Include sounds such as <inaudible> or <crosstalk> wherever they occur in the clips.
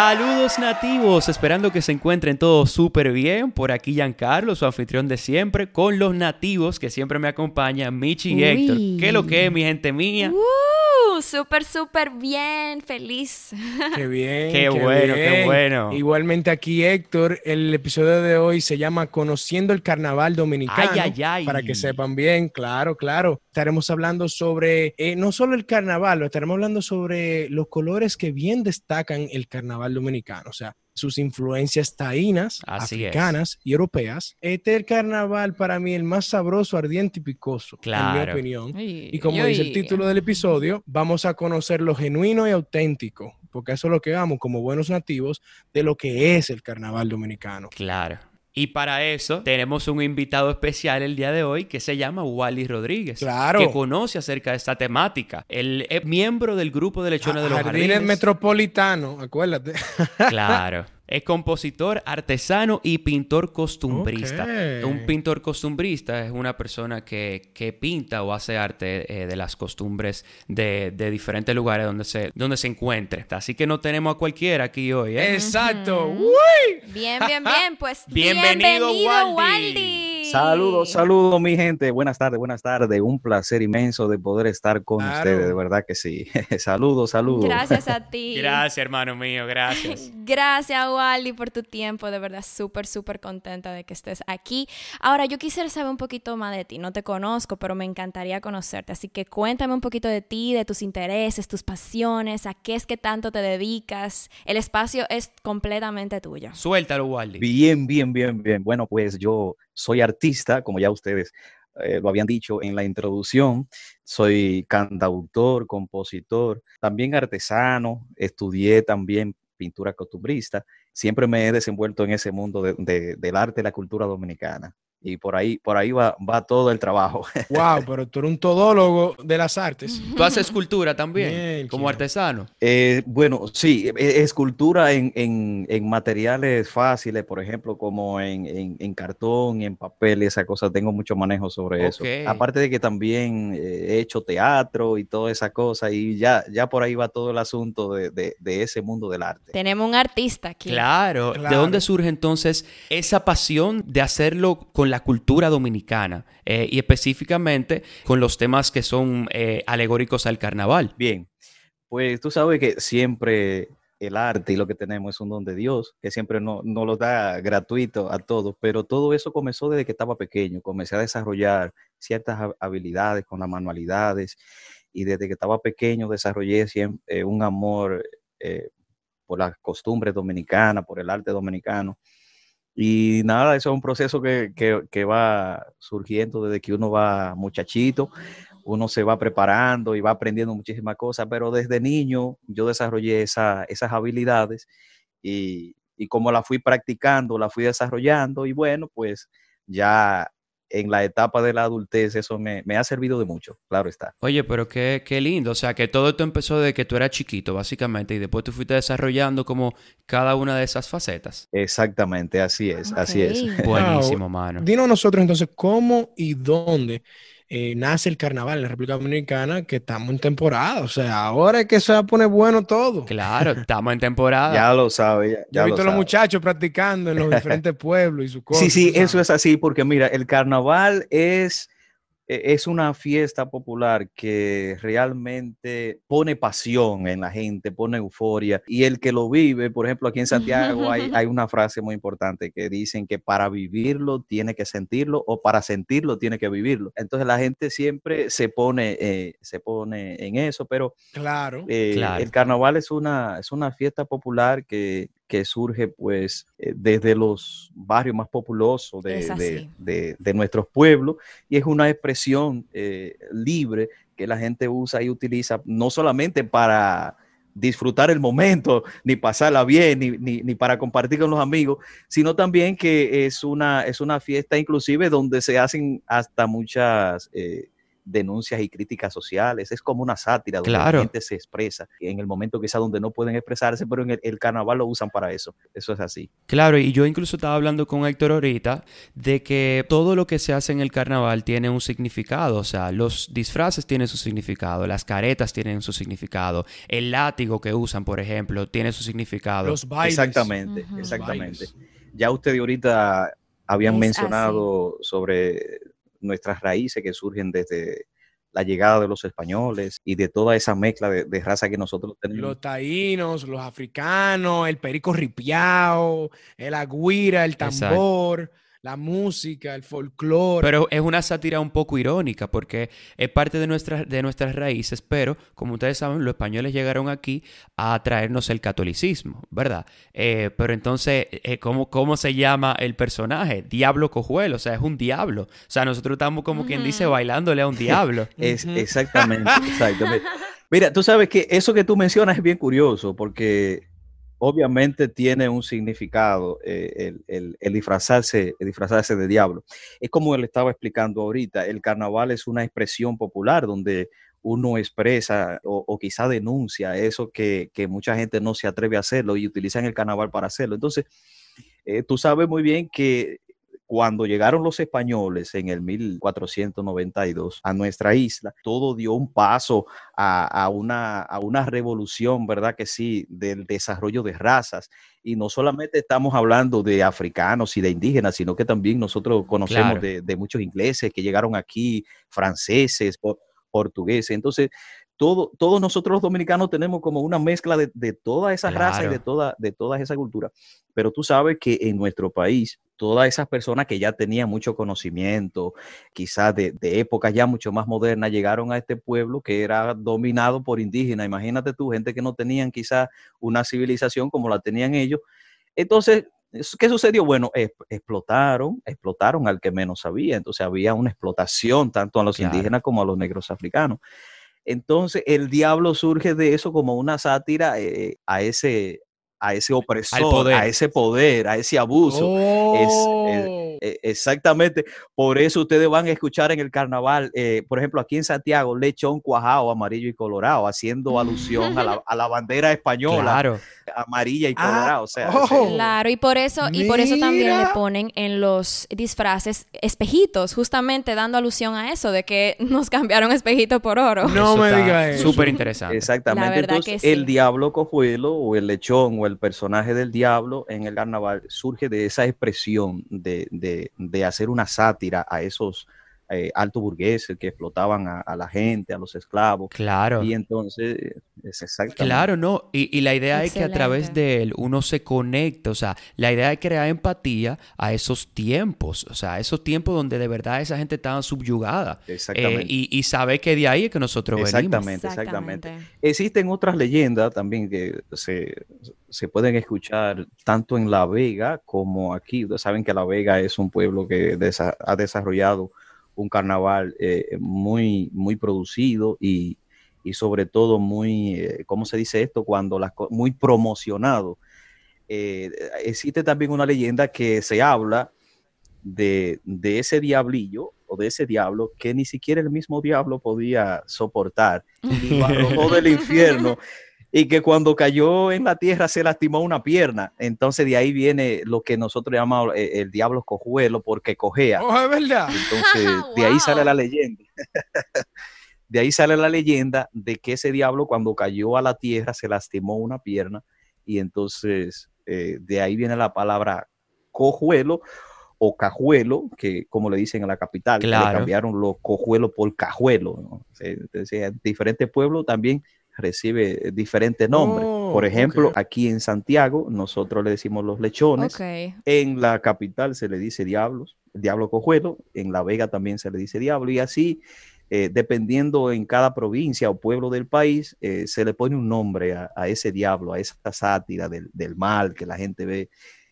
Saludos nativos, esperando que se encuentren todos súper bien. Por aquí Giancarlo, su anfitrión de siempre, con los nativos que siempre me acompañan, Michi y Héctor. ¿Qué es lo que es, mi gente mía? Uh, súper, súper bien, feliz. <laughs> Qué bien. Qué bueno, qué bueno. Igualmente aquí, Héctor, el episodio de hoy se llama Conociendo el Carnaval Dominicano. Ay, ay, ay. Para que sepan bien, claro, claro. Estaremos hablando sobre eh, no solo el carnaval, estaremos hablando sobre los colores que bien destacan el carnaval dominicano. O sea, sus influencias taínas, Así es. africanas y europeas. Este es el carnaval para mí el más sabroso, ardiente y picoso, en Claro. mi opinión. Ay, Y como ay, dice el título del episodio, vamos a conocer lo genuino y auténtico, porque eso es lo que vamos como buenos nativos de lo que es el carnaval dominicano. Claro. Y para eso tenemos un invitado especial el día de hoy que se llama Wally Rodríguez. Claro. Que conoce acerca de esta temática. Él es miembro del grupo de lechones de los Jardines jardines. Metropolitano, acuérdate. Claro. <laughs> Es compositor, artesano y pintor costumbrista. Un pintor costumbrista es una persona que, que pinta o hace arte eh, de las costumbres de, de diferentes lugares donde se, donde se encuentre. Así que no tenemos a cualquiera aquí hoy, ¿eh? Exacto. Uy. Bien, bien, bien. Pues <laughs> Bienvenido, bienvenido, Waldi. Waldi. Saludos, saludos, mi gente. Buenas tardes, buenas tardes. Un placer inmenso de poder estar con Claro. ustedes, de verdad que sí. <laughs> saludos, saludos. Gracias a <laughs> ti. Gracias, hermano mío, gracias. <laughs> Gracias, Wally, por tu tiempo. De verdad, súper, súper contenta de que estés aquí. Ahora, yo quisiera saber un poquito más de ti. No te conozco, pero me encantaría conocerte. Así que cuéntame un poquito de ti, de tus intereses, tus pasiones, a qué es que tanto te dedicas. El espacio es completamente tuyo. Suéltalo, Wally. Bien, bien, bien, bien. Bueno, pues yo soy artista, como ya ustedes eh, lo habían dicho en la introducción. Soy cantautor, compositor, también artesano. Estudié también pintura costumbrista. Siempre me he desenvuelto en ese mundo de- de- del arte y la cultura dominicana. Y por ahí, por ahí va, va todo el trabajo. <laughs> Wow, pero tú eres un todólogo de las artes. ¿Tú haces escultura también? Bien, como artesano. Eh, bueno, sí, e- escultura en, en- en materiales fáciles, por ejemplo, como en, en- en cartón, en papel, y esa cosa, tengo mucho manejo sobre eso. Aparte de que también eh, he hecho teatro y toda esa cosa, y ya, ya por ahí va todo el asunto de, de- de ese mundo del arte. Tenemos un artista aquí. Claro. ¿De Claro. dónde surge entonces esa pasión de hacerlo con la cultura dominicana eh, y específicamente con los temas que son eh, alegóricos al carnaval? Bien, pues tú sabes que siempre el arte y lo que tenemos es un don de Dios, que siempre no- nos lo da gratuito a todos, pero todo eso comenzó desde que estaba pequeño, comencé a desarrollar ciertas ha- habilidades con las manualidades y desde que estaba pequeño desarrollé siempre un amor eh, por las costumbres dominicanas, por el arte dominicano. Y nada, eso es un proceso que, que- que va surgiendo desde que uno va muchachito, uno se va preparando y va aprendiendo muchísimas cosas, pero desde niño yo desarrollé esa- esas habilidades y, y como la fui practicando, la fui desarrollando y bueno, pues ya en la etapa de la adultez eso me, me ha servido de mucho, claro está. Oye, pero qué, qué lindo. O sea, que todo esto empezó de que tú eras chiquito, básicamente, y después tú fuiste desarrollando como cada una de esas facetas. Exactamente, así es, así es. <laughs> Buenísimo, mano. Dinos nosotros entonces cómo y dónde eh, nace el carnaval en la República Dominicana, que estamos en temporada. O sea, ahora es que se va a poner bueno todo. Claro, <laughs> estamos en temporada. Ya lo sabe. Ya, Ya he lo visto a los muchachos practicando en los <laughs> diferentes pueblos y su cosa. Sí, sí, eso sabes. es así, porque mira, el carnaval es, es una fiesta popular que realmente pone pasión en la gente, pone euforia. Y el que lo vive, por ejemplo, aquí en Santiago hay, <laughs> hay una frase muy importante que dicen que para vivirlo tiene que sentirlo o para sentirlo tiene que vivirlo. Entonces la gente siempre se pone, eh, se pone en eso, pero Claro. eh, Claro. El carnaval es una, es una fiesta popular que, que surge pues eh, desde los barrios más populosos de, de nuestros pueblos y es una expresión eh, libre que la gente usa y utiliza no solamente para disfrutar el momento, <laughs> ni pasarla bien, ni, ni- ni para compartir con los amigos, sino también que es una, es una fiesta inclusive donde se hacen hasta muchas... eh, denuncias y críticas sociales, es como una sátira donde la gente se expresa en el momento quizá donde no pueden expresarse, pero en el, carnaval lo usan para eso, eso es así. Claro, y yo incluso estaba hablando con Héctor ahorita de que todo lo que se hace en el carnaval tiene un significado, o sea, los disfraces tienen su significado, las caretas tienen su significado, el látigo que usan, por ejemplo, tiene su significado. Los bailes. Exactamente, exactamente. Ya ustedes ahorita habían mencionado sobre nuestras raíces que surgen desde la llegada de los españoles y de toda esa mezcla de, raza que nosotros tenemos. Los taínos, los africanos, el perico ripiao, el agüira, el tambor la música, el folclore. Pero es una sátira un poco irónica porque es parte de, nuestras de nuestras raíces, pero como ustedes saben, los españoles llegaron aquí a traernos el catolicismo, ¿verdad? Eh, pero entonces, eh, ¿cómo, ¿cómo se llama el personaje? Diablo cojuelo, o sea, es un diablo. O sea, nosotros estamos como quien dice bailándole a un diablo. <laughs> es, Exactamente, exactamente. <laughs> Mira, tú sabes que eso que tú mencionas es bien curioso porque obviamente tiene un significado eh, el, disfrazarse, disfrazarse de diablo. Es como él estaba explicando ahorita, el carnaval es una expresión popular donde uno expresa o, quizá denuncia eso que, mucha gente no se atreve a hacerlo y utilizan el carnaval para hacerlo. Entonces, eh, tú sabes muy bien que cuando llegaron los españoles en el 1492 a nuestra isla, todo dio un paso a, una, a una revolución, ¿verdad? Que sí, del desarrollo de razas. Y no solamente estamos hablando de africanos y de indígenas, sino que también nosotros conocemos de, muchos ingleses que llegaron aquí, franceses, portugueses. Entonces, todo, todos nosotros los dominicanos tenemos como una mezcla de, de todas esas razas y de toda, de toda esa cultura. Pero tú sabes que en nuestro país todas esas personas que ya tenían mucho conocimiento, quizás de, épocas ya mucho más modernas, llegaron a este pueblo que era dominado por indígenas. Imagínate tú, gente que no tenían quizás una civilización como la tenían ellos. Entonces, ¿qué sucedió? Bueno, explotaron, explotaron al que menos sabía. Entonces había una explotación tanto a los indígenas como a los negros africanos. Entonces, el diablo surge de eso como una sátira eh, a, ese, a ese opresor, a ese poder, a ese abuso. Es. E, exactamente. Por eso ustedes van a escuchar en el carnaval, eh, por ejemplo, aquí en Santiago, lechón cuajado, amarillo y colorado, haciendo alusión a la, <laughs> a la bandera española. Claro amarilla y ah, colorada, o sea. Oh. claro, y por eso, y por eso también le ponen en los disfraces espejitos, justamente dando alusión a eso, de que nos cambiaron espejito por oro. No me digas eso. Súper interesante. Exactamente. Entonces, el diablo cojuelo o el lechón o el personaje del diablo en el carnaval surge de esa expresión de, de, de hacer una sátira a esos eh, alto burgueses que explotaban a, la gente, a los esclavos. Claro. Y entonces, es exactamente. Claro, no. Y, la idea es que a través de él uno se conecta, o sea, la idea es crear empatía a esos tiempos, o sea, esos tiempos donde de verdad esa gente estaba subyugada. Eh, exactamente. y, y saber que de ahí es que nosotros exactamente, venimos. Exactamente, exactamente. Existen otras leyendas también que se, se pueden escuchar tanto en La Vega como aquí. Ustedes saben que La Vega es un pueblo que ha desarrollado un carnaval eh, muy, muy producido y, sobre todo muy, eh, ¿cómo se dice esto? Cuando las muy promocionado. Eh, existe también una leyenda que se habla de, de, ese diablillo o de ese diablo que ni siquiera el mismo diablo podía soportar y lo arrojó del <laughs> infierno y que cuando cayó en la tierra se lastimó una pierna. Entonces de ahí viene lo que nosotros llamamos eh, el, diablo cojuelo porque cojea. Oh, es verdad. Entonces <laughs> de ahí sale la leyenda. <laughs> de ahí sale la leyenda de que ese diablo cuando cayó a la tierra se lastimó una pierna y entonces eh, de ahí viene la palabra cojuelo o cajuelo, que como le dicen en la capital, le cambiaron los cojuelos por cajuelo. Entonces, diferentes pueblos también recibe diferentes nombres. Oh, Por ejemplo, aquí en Santiago nosotros le decimos los lechones. En la capital se le dice diablos, diablo cojuelo. En La Vega también se le dice diablo. Y así, eh, dependiendo en cada provincia o pueblo del país, eh, se le pone un nombre a, ese diablo, a esa sátira del, del mal que la gente ve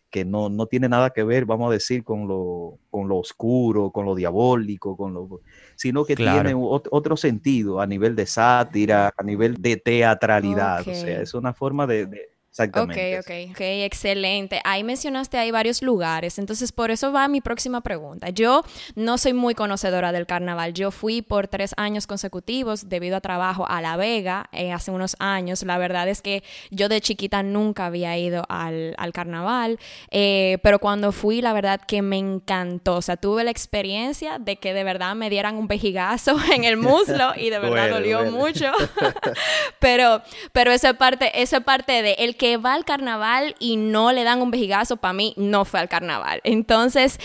que no, no, tiene nada que ver, vamos a decir, con lo, con lo oscuro, con lo diabólico, con lo, sino que tiene otro sentido a nivel de sátira, a nivel de teatralidad. O sea, es una forma de, Exactamente. Ok, ok, ok, excelente. Ahí mencionaste, hay varios lugares, entonces por eso va mi próxima pregunta. Yo no soy muy conocedora del carnaval. Yo fui por tres años consecutivos debido a trabajo a La Vega eh, hace unos años. La verdad es que yo de chiquita nunca había ido al, al carnaval, eh, pero cuando fui, la verdad que me encantó. O sea, tuve la experiencia de que de verdad me dieran un vejigazo <laughs> en el <laughs> muslo y de verdad Bueno, dolió bueno. mucho. <laughs> pero, pero eso es parte, eso es parte de el que va al carnaval y no le dan un vejigazo, para mí no fue al carnaval. Entonces,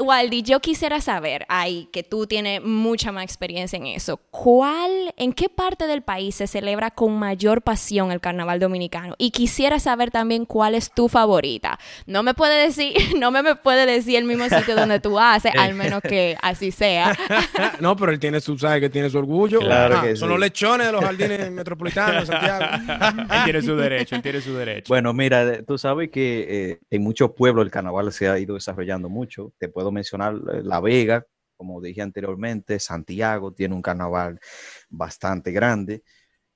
Waldi, yo quisiera saber, ahí que tú tienes mucha más experiencia en eso, ¿cuál, en qué parte del país se celebra con mayor pasión el carnaval dominicano? Y quisiera saber también cuál es tu favorita. No me puede decir, <laughs> no me, me puede decir el mismo sitio donde tú haces, al <laughs> menos que así sea. <laughs> no, pero él tiene su, sabe que tiene su orgullo. Claro Ajá, que Son sí. los lechones de los jardines metropolitanos de Santiago. él tiene su derecho, él tiene su derecho. Bueno, mira, tú sabes que eh, en muchos pueblos el carnaval se ha ido desarrollando mucho. Te puedo mencionar eh, La Vega, como dije anteriormente, Santiago tiene un carnaval bastante grande.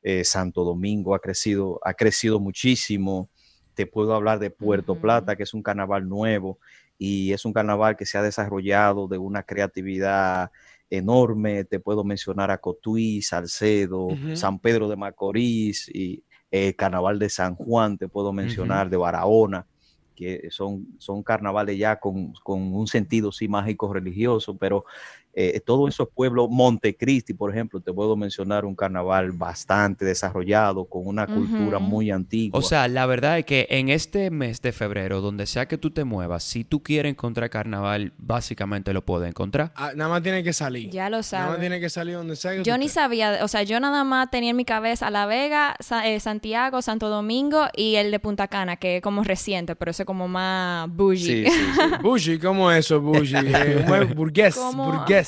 eh, Santo Domingo ha crecido, ha crecido muchísimo. Te puedo hablar de Puerto. Plata, que es un carnaval nuevo y es un carnaval que se ha desarrollado de una creatividad enorme. Te puedo mencionar a Cotuí, Salcedo. San Pedro de Macorís y el carnaval de San Juan, te puedo mencionar, de Barahona, que son, son carnavales ya con, con un sentido sí mágico religioso, pero eh, todos esos pueblos, Montecristi, por ejemplo, te puedo mencionar un carnaval bastante desarrollado, con una cultura muy antigua. O sea, la verdad es que en este mes de febrero, donde sea que tú te muevas, si tú quieres encontrar carnaval, básicamente lo puedes encontrar. Ah, nada más tiene que salir. Ya lo Nada más sabes. tiene que salir donde sea. que Yo tú ni sabía, o sea, yo nada más tenía en mi cabeza La Vega, Sa- eh, Santiago, Santo Domingo y el de Punta Cana, que es como reciente, pero ese es como más bougie. Sí, sí, sí. <laughs> Bougie, ¿cómo es eso, Bougie? <laughs> Eh, burgués, ¿Cómo? burgués.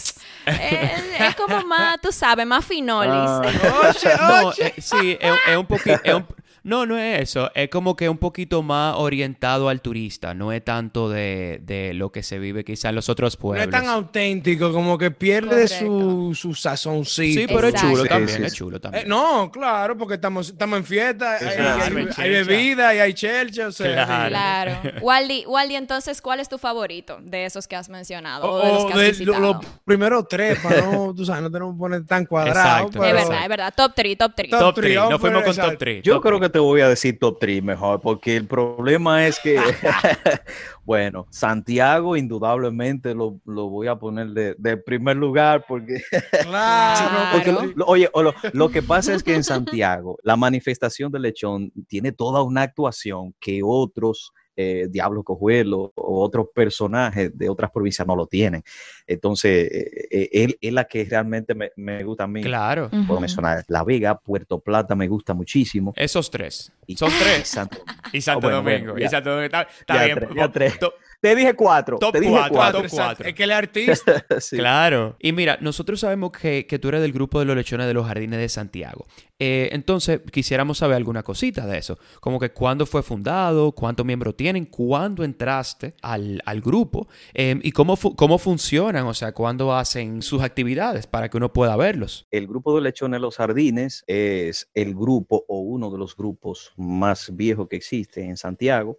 Es, es como más, tú sabes, más finolis. Ah. Oye, No, oye. eh, sí, es, es un poquito... No, no es eso. Es como que un poquito más orientado al turista. No es tanto de, de lo que se vive quizá en los otros No pueblos. es tan auténtico, como que pierde su, su sazoncito. Sí, pero es chulo también, Sí, sí, es sí. chulo Eh, también. no, claro, porque estamos, estamos en fiesta, hay, hay- hay bebida y hay chelcha, o sea, Claro. Claro. <laughs> Waldi, Waldi, entonces, ¿cuál es tu favorito de esos que has mencionado? O, O, de los que has de lo- los primeros tres, para no, tú sabes, no tenemos que poner tan cuadrado. Exacto, pero- Es verdad, es verdad. Top 3, top 3. Top Top three, 3, vamos nos a fuimos con top exacto. 3. Yo creo que te voy a decir top 3 mejor, porque el problema es que, <laughs> <laughs> bueno, Santiago indudablemente lo, lo voy a poner de, de primer lugar, porque <laughs> Claro, Porque lo- lo- oye, lo, lo que pasa es que en Santiago la manifestación del lechón tiene toda una actuación que otros eh, Diablo Cojuelo o otros personajes de otras provincias no lo tienen. Entonces, eh, eh, él es la que realmente me, me gusta a mí. Claro. Puedo mencionar La Vega, Puerto Plata me gusta muchísimo. Esos tres. Y- Son <laughs> tres. Santo- Y Santo Ah, bueno, Domingo. bueno, y. Santo Domingo. Está, está Ya bien. tres, ya tres. To- Te dije cuatro. Top te dije cuatro, cuatro. top cuatro. Es que él es artista. <laughs> Sí. Claro. Y mira, nosotros sabemos que, que tú eres del grupo de los lechones de los jardines de Santiago. Eh, entonces, quisiéramos saber alguna cosita de eso. Como que cuándo fue fundado, cuántos miembros tienen, cuándo entraste al, al grupo eh, y cómo, cómo funcionan, o sea, cuándo hacen sus actividades para que uno pueda verlos. El grupo de lechones Los Jardines es el grupo o uno de los grupos más viejos que existe en Santiago.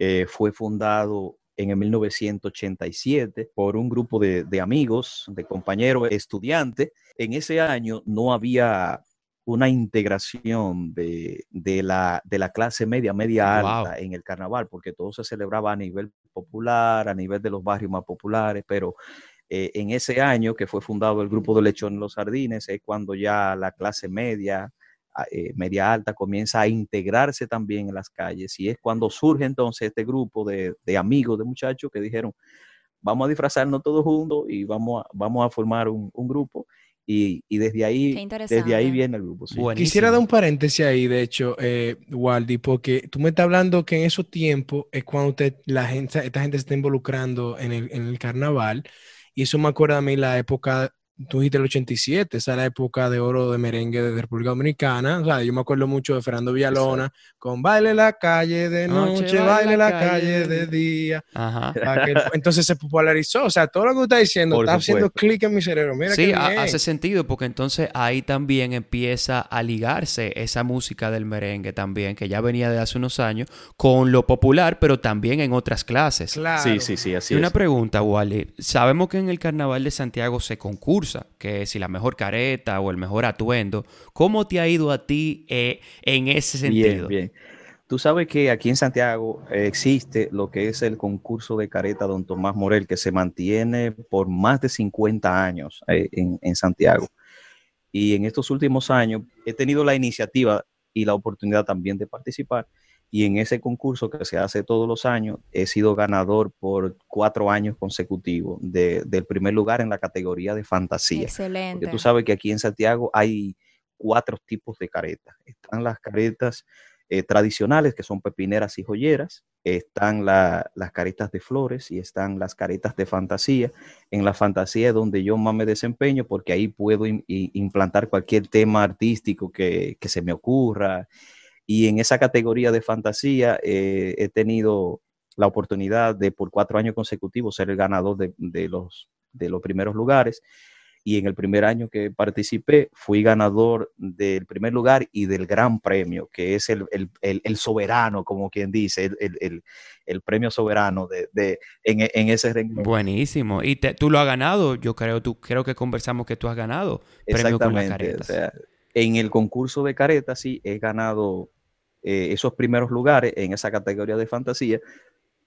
Eh, fue fundado en el 1987 por un grupo de, de amigos, de compañeros, estudiantes. En ese año no había una integración de, de la, de la clase media, media Wow. alta en el carnaval, porque todo se celebraba a nivel popular, a nivel de los barrios más populares, pero eh, en ese año que fue fundado el grupo de Lechón Los Sardines, es cuando ya la clase media, a- eh, media alta, comienza a integrarse también en las calles. Y es cuando surge entonces este grupo de, de amigos, de muchachos que dijeron, vamos a disfrazarnos todos juntos y vamos a, vamos a formar un, un grupo. Y, y desde Qué ahí, interesante. desde ahí viene el grupo. sí. Quisiera dar un paréntesis ahí, de hecho, eh, Waldi, porque tú me estás hablando que en esos tiempos es cuando usted, la gente, esta gente se está involucrando en el, en el carnaval, y eso me acuerda a mí la época tú dijiste el 87, esa es la época de oro de merengue de República Dominicana. O sea, yo me acuerdo mucho de Fernando Villalona con Baile la calle de noche, baile, la, calle, de día. Ajá. Entonces se popularizó. O sea, todo lo que usted está diciendo está haciendo clic en mi cerebro. Mira sí, hace sentido porque entonces ahí también empieza a ligarse esa música del merengue también, que ya venía de hace unos años, con lo popular, pero también en otras clases. Claro. Sí, sí, sí, así y Una pregunta, Wally. Sabemos que en el Carnaval de Santiago se concursa, que si la mejor careta o el mejor atuendo. ¿Cómo te ha ido a ti eh, en ese sentido? Bien, bien. Tú sabes que aquí en Santiago existe lo que es el concurso de careta Don Tomás Morel, que se mantiene por más de 50 años eh, en, en Santiago. Y en estos últimos años he tenido la iniciativa y la oportunidad también de participar y en ese concurso que se hace todos los años, he sido ganador por cuatro años consecutivos del primer lugar en la categoría de fantasía. Excelente. Porque tú sabes que aquí en Santiago hay cuatro tipos de caretas. Están las caretas eh, tradicionales, que son pepineras y joyeras. Están las caretas de flores y están las caretas de fantasía. En la fantasía es donde yo más me desempeño porque ahí puedo implantar cualquier tema artístico que, que se me ocurra y en esa categoría de fantasía eh, he tenido la oportunidad de por cuatro años consecutivos ser el ganador de, los, de los primeros lugares. Y en el primer año que participé fui ganador del primer lugar y del gran premio, que es el, soberano, como quien dice, el, premio soberano de, en, ese renglón. Buenísimo. Y tú lo has ganado, yo creo, tú, creo que conversamos que tú has ganado. Exactamente. o sea, en el concurso de caretas sí he ganado eh, esos primeros lugares en esa categoría de fantasía.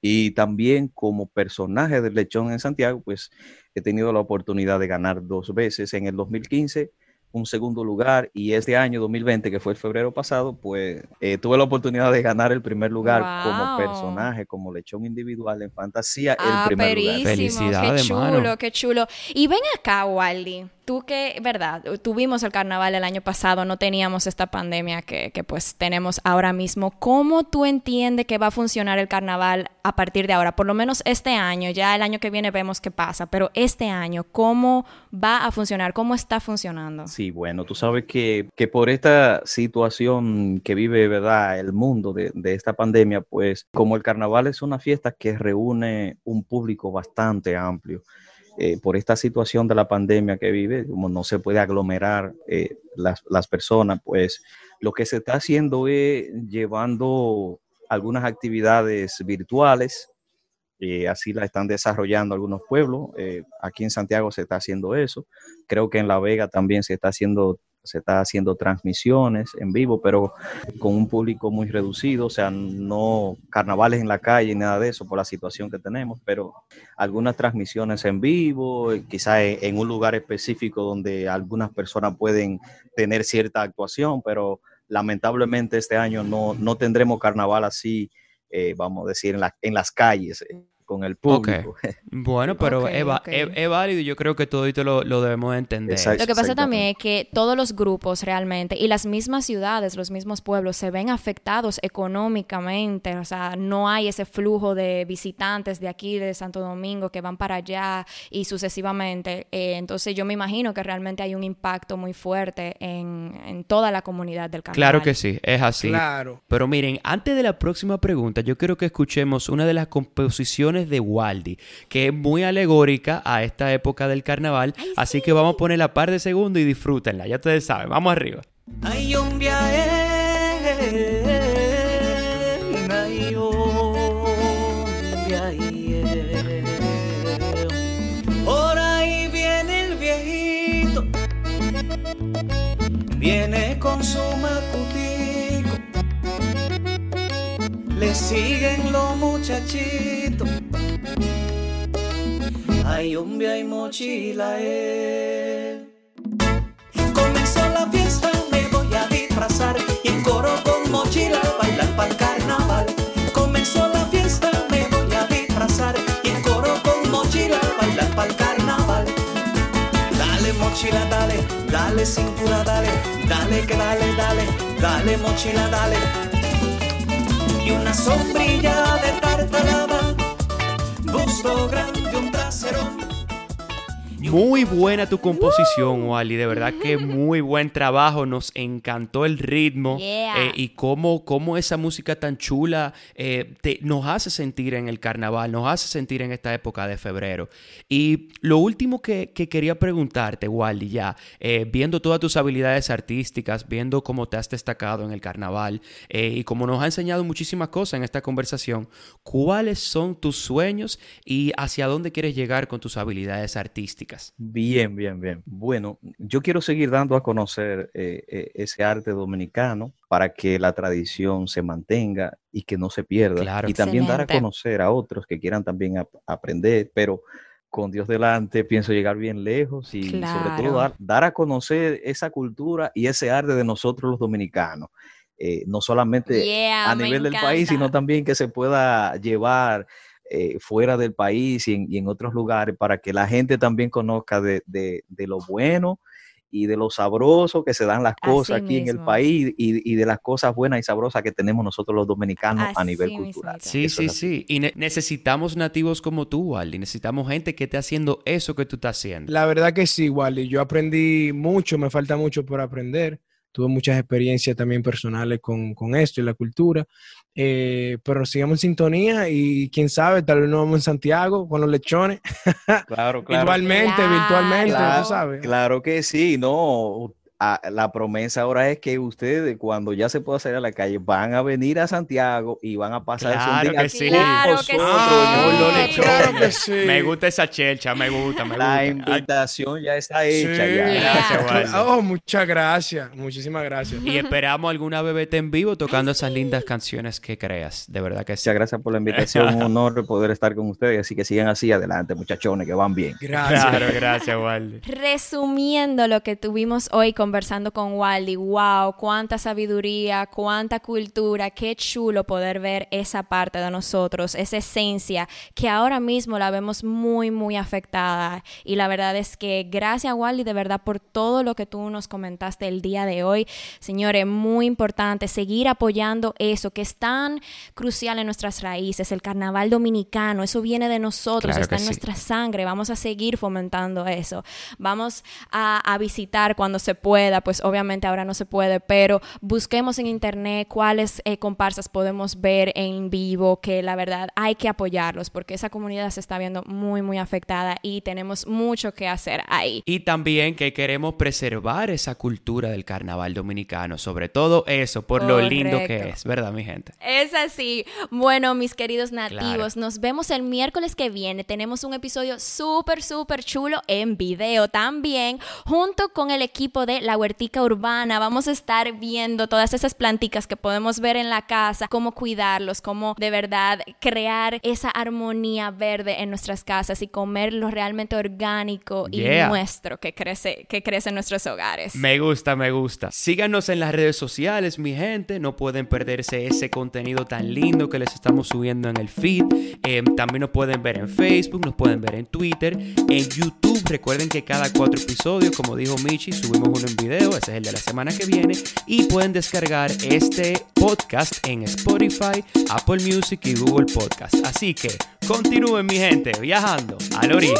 Y también como personaje del lechón en Santiago, pues he tenido la oportunidad de ganar dos veces en el 2015 un segundo lugar y este año 2020, que fue el febrero pasado, pues eh, tuve la oportunidad de ganar el primer lugar como personaje, como lechón individual en fantasía, el ah, primer lugar. Felicidades, qué chulo, qué chulo. Y ven acá, Wally tú que, verdad, tuvimos el carnaval el año pasado, no teníamos esta pandemia que, que, pues tenemos ahora mismo. ¿Cómo tú entiendes que va a funcionar el carnaval a partir de ahora? Por lo menos este año, ya el año que viene vemos qué pasa, pero este año, ¿cómo va a funcionar? ¿Cómo está funcionando? Sí, bueno, tú sabes que, que por esta situación que vive, ¿verdad?, el mundo de, de esta pandemia, pues como el carnaval es una fiesta que reúne un público bastante amplio. Eh, por esta situación de la pandemia que vive, como no se puede aglomerar eh, las, personas, pues lo que se está haciendo es llevando algunas actividades virtuales, eh, así la están desarrollando algunos pueblos, aquí en Santiago se está haciendo eso, creo que en La Vega también se está haciendo se está haciendo transmisiones en vivo, pero con un público muy reducido, o sea, no carnavales en la calle, nada de eso por la situación que tenemos, pero algunas transmisiones en vivo, quizás en un lugar específico donde algunas personas pueden tener cierta actuación, pero lamentablemente este año no, no tendremos carnaval así, eh, vamos a decir, en, en las calles con el público. <laughs> Bueno, pero es, válido y yo creo que todo esto lo, lo debemos entender. lo que pasa también es que todos los grupos realmente y las mismas ciudades, los mismos pueblos se ven afectados económicamente, o sea, no hay ese flujo de visitantes de aquí, de Santo Domingo, que van para allá y sucesivamente. Eh, entonces yo me imagino que realmente hay un impacto muy fuerte en, en toda la comunidad del carnaval. Claro que sí, es así. Claro. Pero miren, antes de la próxima pregunta, yo quiero que escuchemos una de las composiciones de Waldi, que es muy alegórica a esta época del carnaval. así que vamos a poner la par de segundo y disfrútenla. Ya ustedes saben, vamos arriba. Por ahí viene el viejito, viene con su macutico, le siguen los muchachitos hay hombre, hay mochila, eh. Comenzó la fiesta, me voy a disfrazar y en coro con mochila bailar para el carnaval. Comenzó la fiesta, me voy a disfrazar y en coro con mochila bailar para el carnaval. Dale mochila, dale, dale cintura, dale, dale que dale, dale, dale mochila, dale. Y una sombrilla de tartalaba, busto grande Muy buena tu composición, Wally. De verdad que <laughs> muy buen trabajo. Nos encantó el ritmo Yeah. eh, y cómo, cómo esa música tan chula eh, te- nos hace sentir en el carnaval, nos hace sentir en esta época de febrero. Y lo último que, que quería preguntarte, Wally, ya, eh, viendo todas tus habilidades artísticas, viendo cómo te has destacado en el carnaval y como nos ha enseñado muchísimas cosas en esta conversación, ¿cuáles son tus sueños y hacia dónde quieres llegar con tus habilidades artísticas? Bien, bien, bien. Bueno, yo quiero seguir dando a conocer eh, eh, ese arte dominicano para que la tradición se mantenga y que no se pierda. Claro. Y también dar a Excelente. conocer a otros que quieran también ap- aprender, pero con Dios delante pienso llegar bien lejos y sobre todo dar, dar a conocer esa cultura y ese arte de nosotros los dominicanos. Eh, no solamente Yeah, a nivel del país, sino también que se pueda llevar eh, fuera del país y en, y en otros lugares para que la gente también conozca de, de- de lo bueno y de lo sabroso que se dan las cosas Así aquí en el país y, y de las cosas buenas y sabrosas que tenemos nosotros los dominicanos a nivel cultural. Sí, Eso sí, sí. Y ne- necesitamos nativos como tú, Wally. Necesitamos gente que esté haciendo eso que tú estás haciendo. La verdad que sí, Wally. Yo aprendí mucho, me falta mucho por aprender. Tuve muchas experiencias también personales con, con esto y la cultura. Eh, pero sigamos en sintonía y quién sabe, tal vez nos vamos en Santiago con los lechones. <laughs> Claro, claro. Virtualmente, Claro. virtualmente, Claro, tú sabes. claro que sí, no. A- la promesa ahora es que ustedes, cuando ya se pueda salir a la calle, van a venir a Santiago y van a pasar Claro un día que sí. con Claro que nosotros, Ah, Con los ¿no? lechones. claro que sí. Me gusta esa chelcha, me gusta, me La gusta. invitación ya está Sí. hecha. ya. Gracias. Oh, muchas gracias. Muchísimas gracias. Y esperamos alguna bebete en vivo tocando esas lindas canciones que creas. De verdad que sí. Muchas gracias por la invitación, un honor poder estar con ustedes, así que sigan así adelante, muchachones, que van bien. Gracias. Claro, gracias. <laughs> Resumiendo lo que tuvimos hoy conversando con Waldi, wow, cuánta sabiduría, cuánta cultura, qué chulo poder ver esa parte de nosotros, esa esencia que ahora mismo la vemos muy, muy afectada. Y la verdad es que gracias Waldi de verdad por todo lo que tú nos comentaste el día de hoy. Señores, muy importante seguir apoyando eso que es tan crucial en nuestras raíces, el carnaval dominicano, eso viene de nosotros, Claro está en sí. nuestra sangre, vamos a seguir fomentando eso. Vamos a, a visitar cuando se pueda, pues obviamente ahora no se puede, pero busquemos en internet cuáles eh, comparsas podemos ver en vivo, que la verdad hay que apoyarlos porque esa comunidad se está viendo muy, muy afectada y tenemos mucho que hacer ahí. Y también que queremos preservar esa cultura del carnaval dominicano, sobre todo eso, por lo lindo que es, ¿verdad, mi gente? Es así. Bueno, mis queridos nativos, Claro. nos vemos el miércoles que viene. Tenemos un episodio súper, súper chulo en video también, junto con el equipo de La Huertica Urbana. Vamos a estar viendo todas esas planticas que podemos ver en la casa, cómo cuidarlos, cómo de verdad crear esa armonía verde en nuestras casas y comer lo realmente orgánico Yeah. y nuestro que crece, que crece en nuestros hogares. Me gusta, me gusta. Síganos en las redes sociales, mi gente. No pueden perderse ese contenido tan lindo que les estamos subiendo en el feed. Eh, también nos pueden ver en Facebook, nos pueden ver en Twitter, en YouTube. Recuerden que cada cuatro episodios, como dijo Michi, subimos uno video. Ese es el de la semana que viene. Y pueden descargar este podcast en Spotify, Apple Music y Google Podcast. Así que continúen, mi gente, viajando al origen.